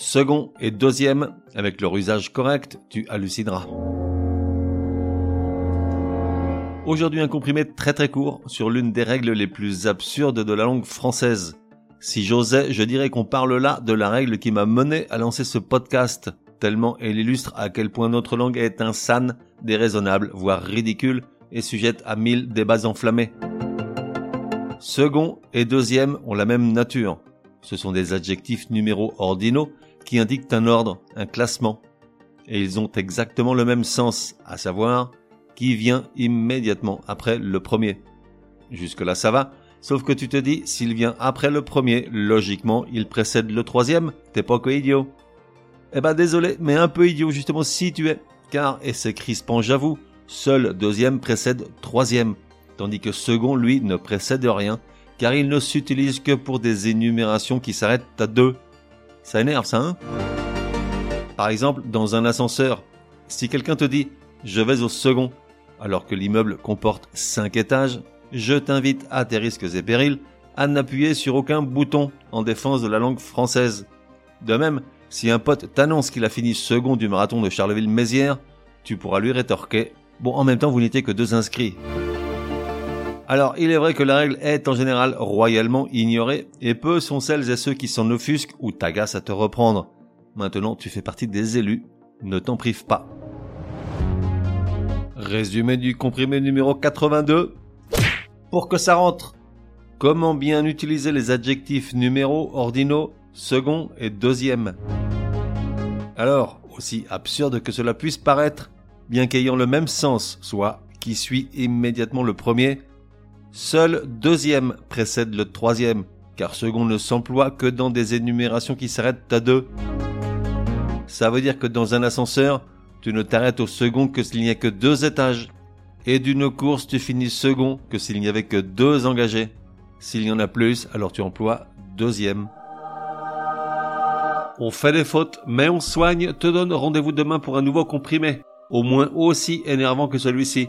Second et deuxième, avec leur usage correct, tu hallucineras. Aujourd'hui un comprimé très très court sur l'une des règles les plus absurdes de la langue française. Si j'osais, je dirais qu'on parle là de la règle qui m'a mené à lancer ce podcast, tellement elle illustre à quel point notre langue est insane, déraisonnable, voire ridicule, et sujette à mille débats enflammés. Second et deuxième ont la même nature. Ce sont des adjectifs numéros ordinaux qui indiquent un ordre, un classement. Et ils ont exactement le même sens, à savoir qui vient immédiatement après le premier. Jusque-là ça va, sauf que tu te dis, s'il vient après le premier, logiquement il précède le troisième, t'es pas que idiot. Eh ben désolé, mais un peu idiot justement si tu es, car, et c'est crispant j'avoue, seul deuxième précède troisième, tandis que second lui ne précède rien, car il ne s'utilise que pour des énumérations qui s'arrêtent à deux. Ça énerve ça, hein? Par exemple, dans un ascenseur, si quelqu'un te dit je vais au second, alors que l'immeuble comporte cinq étages, je t'invite à tes risques et périls à n'appuyer sur aucun bouton en défense de la langue française. De même, si un pote t'annonce qu'il a fini second du marathon de Charleville-Mézières, tu pourras lui rétorquer Bon, en même temps, vous n'étiez que deux inscrits. Alors, il est vrai que la règle est en général royalement ignorée, et peu sont celles et ceux qui s'en offusquent ou t'agacent à te reprendre. Maintenant, tu fais partie des élus, ne t'en prive pas. Résumé du comprimé numéro 82. Pour que ça rentre. Comment bien utiliser les adjectifs numéros, ordinaux, second et deuxième? Alors, aussi absurde que cela puisse paraître, bien qu'ayant le même sens, soit qui suit immédiatement le premier, Seul deuxième précède le troisième, car second ne s'emploie que dans des énumérations qui s'arrêtent à deux. Ça veut dire que dans un ascenseur, tu ne t'arrêtes au second que s'il n'y a que deux étages. Et d'une course, tu finis second que s'il n'y avait que deux engagés. S'il y en a plus, alors tu emploies deuxième. On fait des fautes, mais on soigne, te donne rendez-vous demain pour un nouveau comprimé, au moins aussi énervant que celui-ci.